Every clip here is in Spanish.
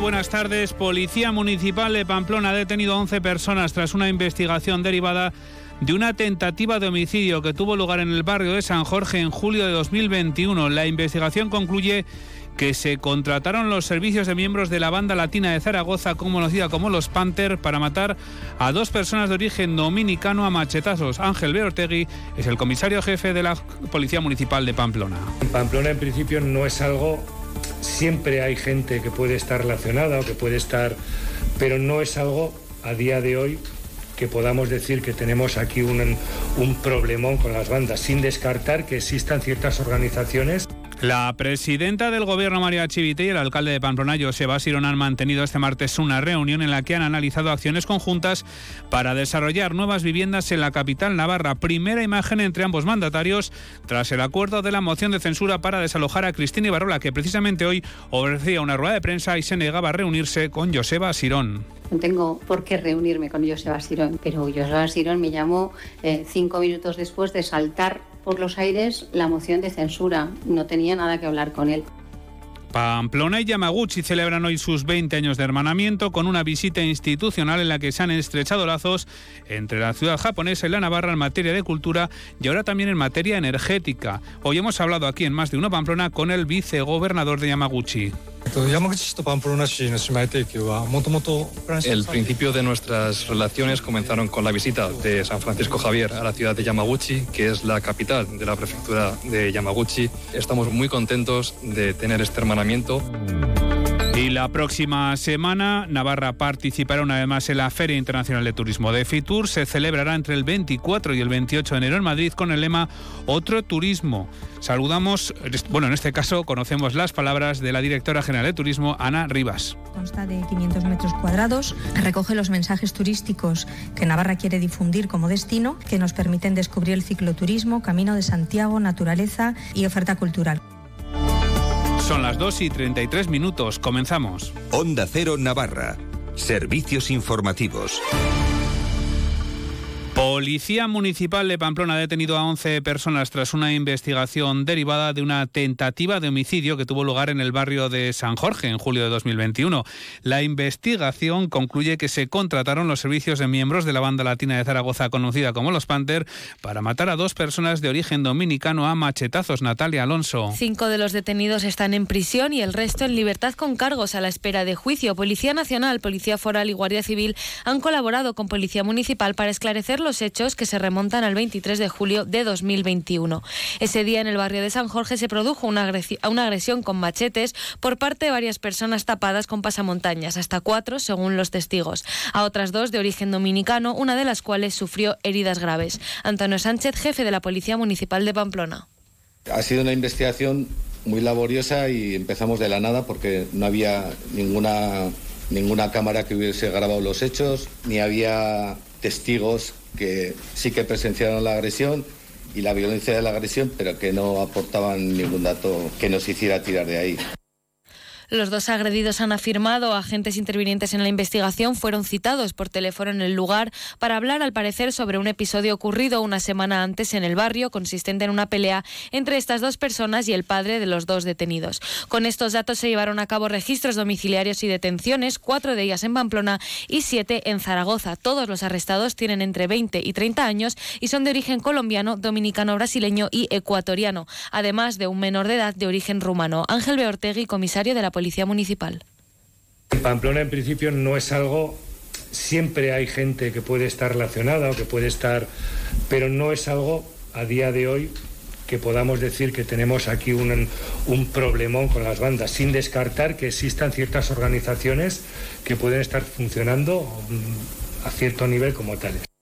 Buenas tardes. Policía Municipal de Pamplona ha detenido a 11 personas tras una investigación derivada de una tentativa de homicidio que tuvo lugar en el barrio de San Jorge en julio de 2021. La investigación concluye que se contrataron los servicios de miembros de la banda latina de Zaragoza, conocida como los Panther, para matar a dos personas de origen dominicano a machetazos. Ángel Beortegui es el comisario jefe de la Policía Municipal de Pamplona. Pamplona, en principio, no es algo. Siempre hay gente que puede estar relacionada o que puede estar. Pero no es algo a día de hoy que podamos decir que tenemos aquí un, un problemón con las bandas, sin descartar que existan ciertas organizaciones. La presidenta del gobierno María Chivite y el alcalde de Pamplona Joseba Sirón han mantenido este martes una reunión en la que han analizado acciones conjuntas para desarrollar nuevas viviendas en la capital navarra. Primera imagen entre ambos mandatarios tras el acuerdo de la moción de censura para desalojar a Cristina Ibarrola, que precisamente hoy ofrecía una rueda de prensa y se negaba a reunirse con Joseba Sirón. No tengo por qué reunirme con Joseba Sirón, pero Joseba Sirón me llamó eh, cinco minutos después de saltar por los aires la moción de censura. No tenía nada que hablar con él. Pamplona y Yamaguchi celebran hoy sus 20 años de hermanamiento con una visita institucional en la que se han estrechado lazos entre la ciudad japonesa y la Navarra en materia de cultura y ahora también en materia energética. Hoy hemos hablado aquí en más de una Pamplona con el vicegobernador de Yamaguchi. El principio de nuestras relaciones comenzaron con la visita de San Francisco Javier a la ciudad de Yamaguchi, que es la capital de la prefectura de Yamaguchi. Estamos muy contentos de tener este hermanamiento. Y la próxima semana Navarra participará una vez más en la Feria Internacional de Turismo de Fitur. Se celebrará entre el 24 y el 28 de enero en Madrid con el lema Otro Turismo. Saludamos, bueno, en este caso conocemos las palabras de la directora general de Turismo, Ana Rivas. Consta de 500 metros cuadrados, recoge los mensajes turísticos que Navarra quiere difundir como destino, que nos permiten descubrir el cicloturismo, Camino de Santiago, naturaleza y oferta cultural. Son las 2 y 33 minutos. Comenzamos. Onda Cero Navarra. Servicios informativos. Policía Municipal de Pamplona ha detenido a 11 personas tras una investigación derivada de una tentativa de homicidio que tuvo lugar en el barrio de San Jorge en julio de 2021. La investigación concluye que se contrataron los servicios de miembros de la banda latina de Zaragoza conocida como Los Panther para matar a dos personas de origen dominicano a machetazos. Natalia Alonso. Cinco de los detenidos están en prisión y el resto en libertad con cargos a la espera de juicio. Policía Nacional, Policía Foral y Guardia Civil han colaborado con Policía Municipal para esclarecer los hechos que se remontan al 23 de julio de 2021. Ese día en el barrio de San Jorge se produjo una, una agresión con machetes por parte de varias personas tapadas con pasamontañas, hasta cuatro según los testigos. A otras dos de origen dominicano, una de las cuales sufrió heridas graves. Antonio Sánchez, jefe de la Policía Municipal de Pamplona. Ha sido una investigación muy laboriosa y empezamos de la nada porque no había ninguna, ninguna cámara que hubiese grabado los hechos, ni había testigos que sí que presenciaron la agresión y la violencia de la agresión, pero que no aportaban ningún dato que nos hiciera tirar de ahí. Los dos agredidos han afirmado, agentes intervinientes en la investigación fueron citados por teléfono en el lugar para hablar al parecer sobre un episodio ocurrido una semana antes en el barrio, consistente en una pelea entre estas dos personas y el padre de los dos detenidos. Con estos datos se llevaron a cabo registros domiciliarios y detenciones, cuatro de ellas en Pamplona y siete en Zaragoza. Todos los arrestados tienen entre 20 y 30 años y son de origen colombiano, dominicano, brasileño y ecuatoriano, además de un menor de edad de origen rumano. Ángel Beortegui, comisario de la Policía Municipal. En Pamplona, en principio, no es algo. Siempre hay gente que puede estar relacionada o que puede estar. Pero no es algo a día de hoy que podamos decir que tenemos aquí un, un problemón con las bandas, sin descartar que existan ciertas organizaciones que pueden estar funcionando mm, a cierto nivel como tales.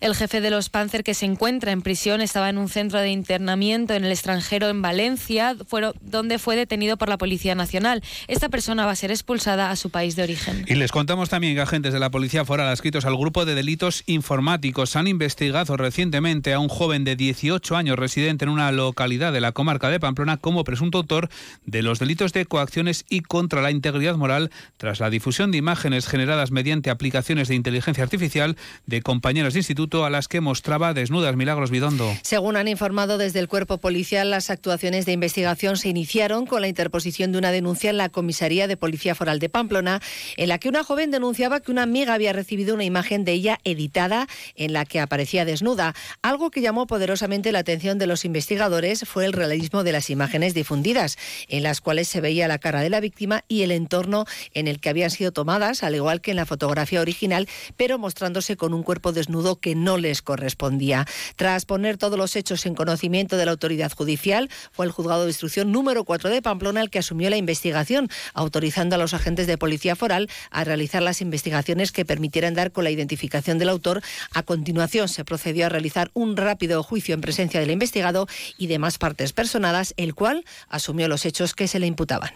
El jefe de los Panzer que se encuentra en prisión estaba en un centro de internamiento en el extranjero en Valencia, donde fue detenido por la Policía Nacional. Esta persona va a ser expulsada a su país de origen. Y les contamos también que agentes de la Policía Foral adscritos al grupo de delitos informáticos han investigado recientemente a un joven de 18 años residente en una localidad de la comarca de Pamplona como presunto autor de los delitos de coacciones y contra la integridad moral tras la difusión de imágenes generadas mediante aplicaciones de inteligencia artificial de compañeros de instituto instituto a las que mostraba desnudas. Milagros Bidondo. Según han informado desde el cuerpo policial, las actuaciones de investigación se iniciaron con la interposición de una denuncia en la comisaría de Policía Foral de Pamplona, en la que una joven denunciaba que una amiga había recibido una imagen de ella editada en la que aparecía desnuda. Algo que llamó poderosamente la atención de los investigadores fue el realismo de las imágenes difundidas, en las cuales se veía la cara de la víctima y el entorno en el que habían sido tomadas, al igual que en la fotografía original, pero mostrándose con un cuerpo desnudo que no les correspondía. Tras poner todos los hechos en conocimiento de la autoridad judicial, fue el juzgado de instrucción número 4 de Pamplona el que asumió la investigación, autorizando a los agentes de policía foral a realizar las investigaciones que permitieran dar con la identificación del autor. A continuación se procedió a realizar un rápido juicio en presencia del investigado y demás partes personadas, el cual asumió los hechos que se le imputaban.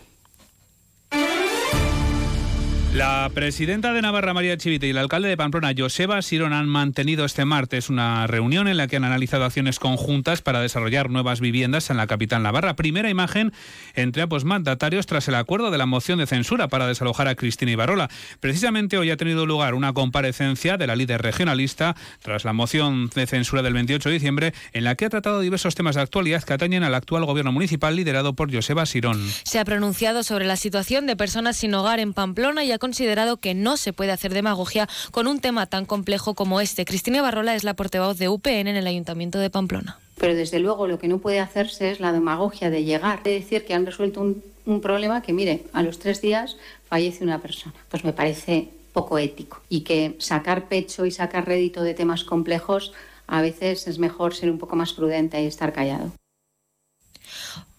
La presidenta de Navarra, María Chivite, y el alcalde de Pamplona, Joseba Sirón, han mantenido este martes una reunión en la que han analizado acciones conjuntas para desarrollar nuevas viviendas en la capital Navarra. Primera imagen entre ambos mandatarios tras el acuerdo de la moción de censura para desalojar a Cristina Ibarola. Precisamente hoy ha tenido lugar una comparecencia de la líder regionalista tras la moción de censura del 28 de diciembre, en la que ha tratado diversos temas de actualidad que atañen al actual gobierno municipal liderado por Joseba Sirón. Se ha pronunciado sobre la situación de personas sin hogar en Pamplona y ha considerado que no se puede hacer demagogia con un tema tan complejo como este. Cristina Barrola es la portavoz de UPN en el Ayuntamiento de Pamplona. Pero desde luego lo que no puede hacerse es la demagogia de llegar, de decir que han resuelto un, un problema que, mire, a los tres días fallece una persona. Pues me parece poco ético. Y que sacar pecho y sacar rédito de temas complejos, a veces es mejor ser un poco más prudente y estar callado.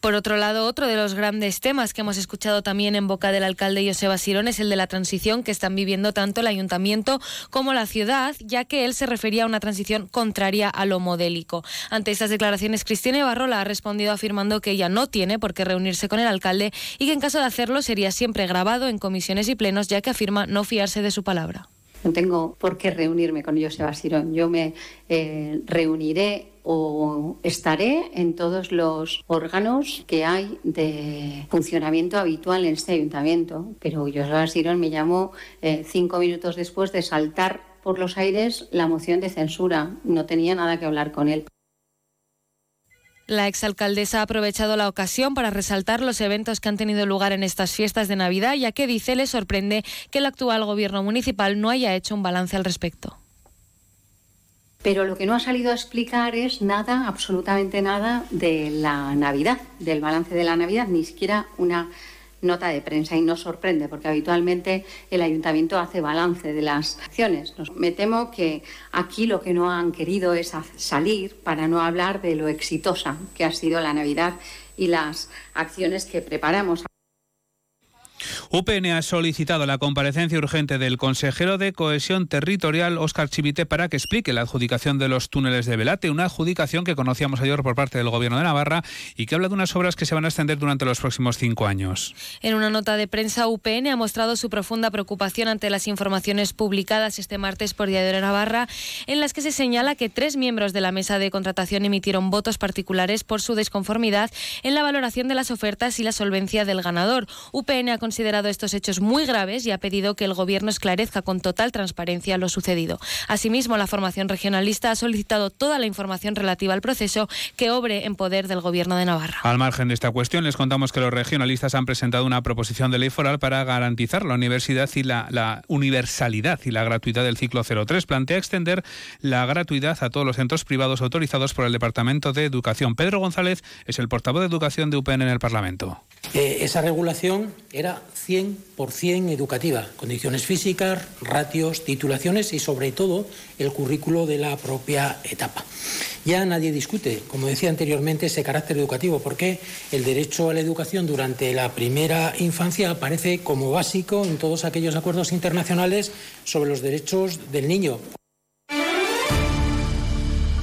Por otro lado, otro de los grandes temas que hemos escuchado también en boca del alcalde Joseba Sirón es el de la transición que están viviendo tanto el ayuntamiento como la ciudad, ya que él se refería a una transición contraria a lo modélico. Ante estas declaraciones, Cristina Barrola ha respondido afirmando que ella no tiene por qué reunirse con el alcalde y que en caso de hacerlo sería siempre grabado en comisiones y plenos, ya que afirma no fiarse de su palabra. No tengo por qué reunirme con Joseba Sirón. Yo me eh, reuniré o estaré en todos los órganos que hay de funcionamiento habitual en este ayuntamiento. Pero Joseba Sirón me llamó eh, cinco minutos después de saltar por los aires la moción de censura. No tenía nada que hablar con él. La exalcaldesa ha aprovechado la ocasión para resaltar los eventos que han tenido lugar en estas fiestas de Navidad, ya que dice le sorprende que el actual gobierno municipal no haya hecho un balance al respecto. Pero lo que no ha salido a explicar es nada, absolutamente nada, de la Navidad, del balance de la Navidad, ni siquiera una nota de prensa y nos sorprende porque habitualmente el ayuntamiento hace balance de las acciones. Me temo que aquí lo que no han querido es salir para no hablar de lo exitosa que ha sido la Navidad y las acciones que preparamos. UPN ha solicitado la comparecencia urgente del consejero de Cohesión Territorial, Óscar Chivite, para que explique la adjudicación de los túneles de Velate, una adjudicación que conocíamos ayer por parte del Gobierno de Navarra y que habla de unas obras que se van a extender durante los próximos cinco años. En una nota de prensa, UPN ha mostrado su profunda preocupación ante las informaciones publicadas este martes por Diario de Navarra, en las que se señala que tres miembros de la mesa de contratación emitieron votos particulares por su desconformidad en la valoración de las ofertas y la solvencia del ganador. UPN ha considerado estos hechos muy graves y ha pedido que el Gobierno esclarezca con total transparencia lo sucedido. Asimismo, la formación regionalista ha solicitado toda la información relativa al proceso que obre en poder del Gobierno de Navarra. Al margen de esta cuestión, les contamos que los regionalistas han presentado una proposición de ley foral para garantizar la universidad y la, la universalidad y la gratuidad del ciclo 03. Plantea extender la gratuidad a todos los centros privados autorizados por el Departamento de Educación. Pedro González es el portavoz de Educación de UPN en el Parlamento. Eh, esa regulación era 100% educativa, condiciones físicas, ratios, titulaciones y sobre todo el currículo de la propia etapa. Ya nadie discute, como decía anteriormente, ese carácter educativo, porque el derecho a la educación durante la primera infancia aparece como básico en todos aquellos acuerdos internacionales sobre los derechos del niño.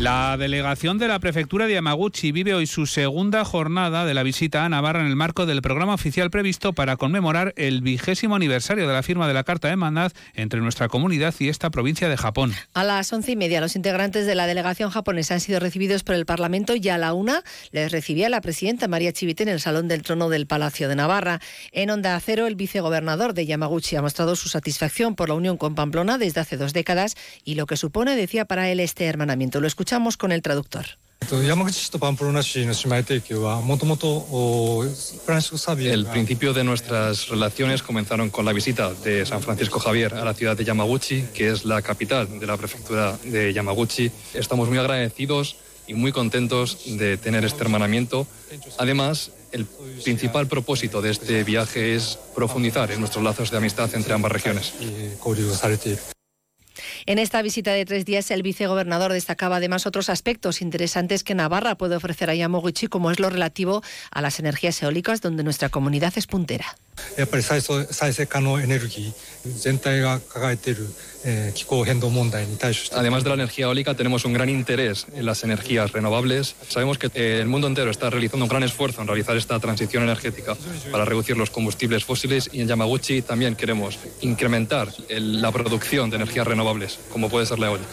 La delegación de la prefectura de Yamaguchi vive hoy su segunda jornada de la visita a Navarra en el marco del programa oficial previsto para conmemorar el vigésimo aniversario de la firma de la Carta de Hermandad entre nuestra comunidad y esta provincia de Japón. A las once y media, los integrantes de la delegación japonesa han sido recibidos por el Parlamento y a la una les recibía la presidenta María Chivite en el Salón del Trono del Palacio de Navarra. En Onda Cero, el vicegobernador de Yamaguchi ha mostrado su satisfacción por la unión con Pamplona desde hace dos décadas y lo que supone, decía, para él este hermanamiento. Lo escuchamos con el traductor. El principio de nuestras relaciones comenzaron con la visita de San Francisco Javier a la ciudad de Yamaguchi, que es la capital de la prefectura de Yamaguchi. Estamos muy agradecidos y muy contentos de tener este hermanamiento. Además, el principal propósito de este viaje es profundizar en nuestros lazos de amistad entre ambas regiones. En esta visita de tres días, el vicegobernador destacaba además otros aspectos interesantes que Navarra puede ofrecer a Yamoguchi, como es lo relativo a las energías eólicas, donde nuestra comunidad es puntera. Además de la energía eólica, tenemos un gran interés en las energías renovables. Sabemos que eh, el mundo entero está realizando un gran esfuerzo en realizar esta transición energética para reducir los combustibles fósiles y en Yamaguchi también queremos incrementar la producción de energías renovables, como puede ser la eólica.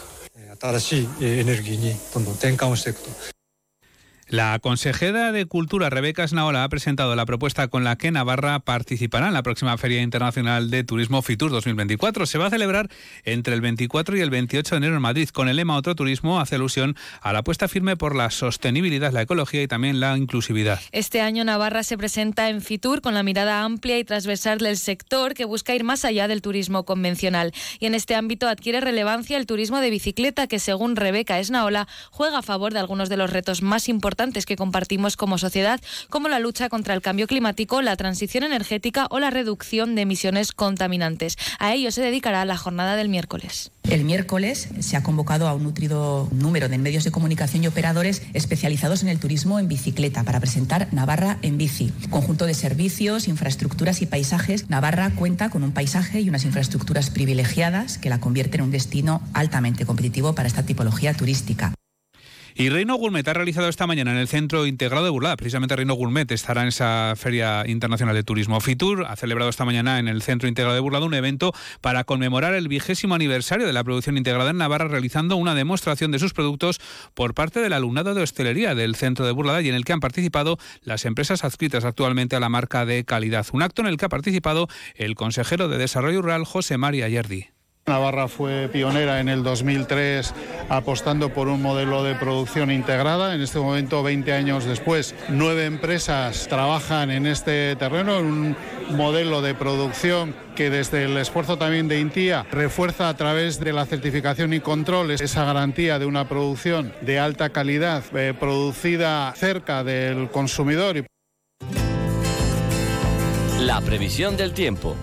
La consejera de Cultura, Rebeca Snaola, ha presentado la propuesta con la que Navarra participará en la próxima Feria Internacional de Turismo FITUR 2024. Se va a celebrar entre el 24 y el 28 de enero en Madrid. Con el lema Otro Turismo hace alusión a la apuesta firme por la sostenibilidad, la ecología y también la inclusividad. Este año Navarra se presenta en FITUR con la mirada amplia y transversal del sector que busca ir más allá del turismo convencional. Y en este ámbito adquiere relevancia el turismo de bicicleta que, según Rebeca Esnaola, juega a favor de algunos de los retos más importantes que compartimos como sociedad, como la lucha contra el cambio climático, la transición energética o la reducción de emisiones contaminantes. A ello se dedicará la jornada del miércoles. El miércoles se ha convocado a un nutrido número de medios de comunicación y operadores especializados en el turismo en bicicleta para presentar Navarra en bici. Conjunto de servicios, infraestructuras y paisajes, Navarra cuenta con un paisaje y unas infraestructuras privilegiadas que la convierten en un destino altamente competitivo para esta tipología turística. Y Reino Gourmet ha realizado esta mañana en el Centro Integrado de Burlada, precisamente Reino Gourmet estará en esa Feria Internacional de Turismo. Fitur ha celebrado esta mañana en el Centro Integrado de Burlada un evento para conmemorar el vigésimo aniversario de la producción integrada en Navarra, realizando una demostración de sus productos por parte del alumnado de hostelería del Centro de Burlada y en el que han participado las empresas adscritas actualmente a la marca de calidad. Un acto en el que ha participado el consejero de Desarrollo Rural, José María Yerdi. Navarra fue pionera en el 2003 apostando por un modelo de producción integrada. En este momento, 20 años después, nueve empresas trabajan en este terreno, en un modelo de producción que desde el esfuerzo también de INTIA refuerza a través de la certificación y control esa garantía de una producción de alta calidad eh, producida cerca del consumidor. La previsión del tiempo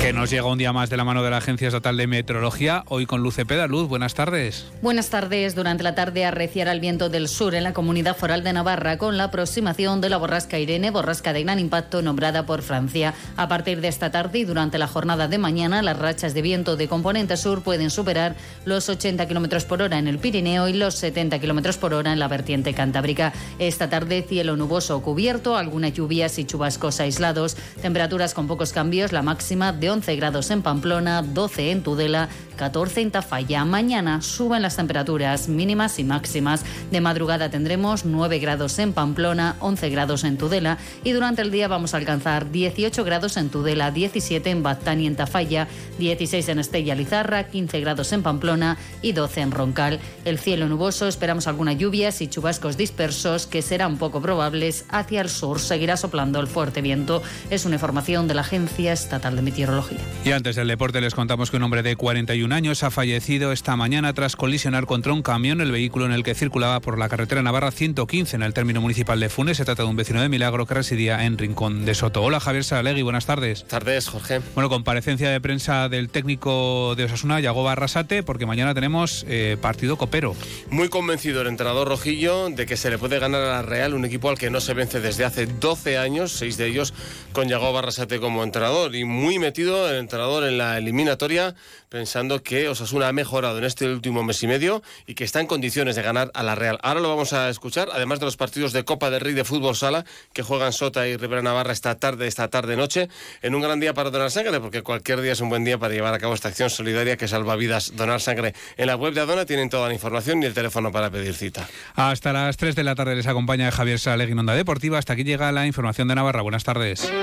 que nos llega un día más de la mano de la Agencia Estatal de Meteorología, hoy con Luce Luz, buenas tardes. Buenas tardes. Durante la tarde arreciará el viento del sur en la comunidad foral de Navarra con la aproximación de la borrasca Irene, borrasca de gran impacto nombrada por Francia. A partir de esta tarde y durante la jornada de mañana, las rachas de viento de componente sur pueden superar los 80 km por hora en el Pirineo y los 70 km por hora en la vertiente cantábrica. Esta tarde, cielo nuboso cubierto, algunas lluvias y chubascos aislados, temperaturas con pocos cambios, la máxima de 11 grados en Pamplona, 12 en Tudela, 14 en Tafalla. Mañana suben las temperaturas mínimas y máximas. De madrugada tendremos 9 grados en Pamplona, 11 grados en Tudela y durante el día vamos a alcanzar 18 grados en Tudela, 17 en Baztán y en Tafalla, 16 en Estella Lizarra, 15 grados en Pamplona y 12 en Roncal. El cielo nuboso, esperamos algunas lluvias y chubascos dispersos que serán poco probables hacia el sur. Seguirá soplando el fuerte viento. Es una información de la Agencia Estatal de Meteorología. Y antes del deporte les contamos que un hombre de 41 años ha fallecido esta mañana tras colisionar contra un camión el vehículo en el que circulaba por la carretera Navarra 115 en el término municipal de Funes. Se trata de un vecino de Milagro que residía en Rincón de Soto. Hola Javier Salegui, buenas tardes. Tardes, Jorge. Bueno, comparecencia de prensa del técnico de Osasuna, Yagoba Arrasate, porque mañana tenemos eh, partido copero. Muy convencido el entrenador Rojillo de que se le puede ganar a la Real, un equipo al que no se vence desde hace 12 años, seis de ellos con Yagoba Arrasate como entrenador y muy metido el entrenador en la eliminatoria pensando que Osasuna ha mejorado en este último mes y medio y que está en condiciones de ganar a la Real. Ahora lo vamos a escuchar, además de los partidos de Copa del Rey de Fútbol Sala que juegan Sota y Rivera Navarra esta tarde, esta tarde noche, en un gran día para donar sangre, porque cualquier día es un buen día para llevar a cabo esta acción solidaria que salva vidas, donar sangre. En la web de Adona tienen toda la información y el teléfono para pedir cita. Hasta las 3 de la tarde les acompaña Javier Salegui en Onda Deportiva. Hasta aquí llega la información de Navarra. Buenas tardes.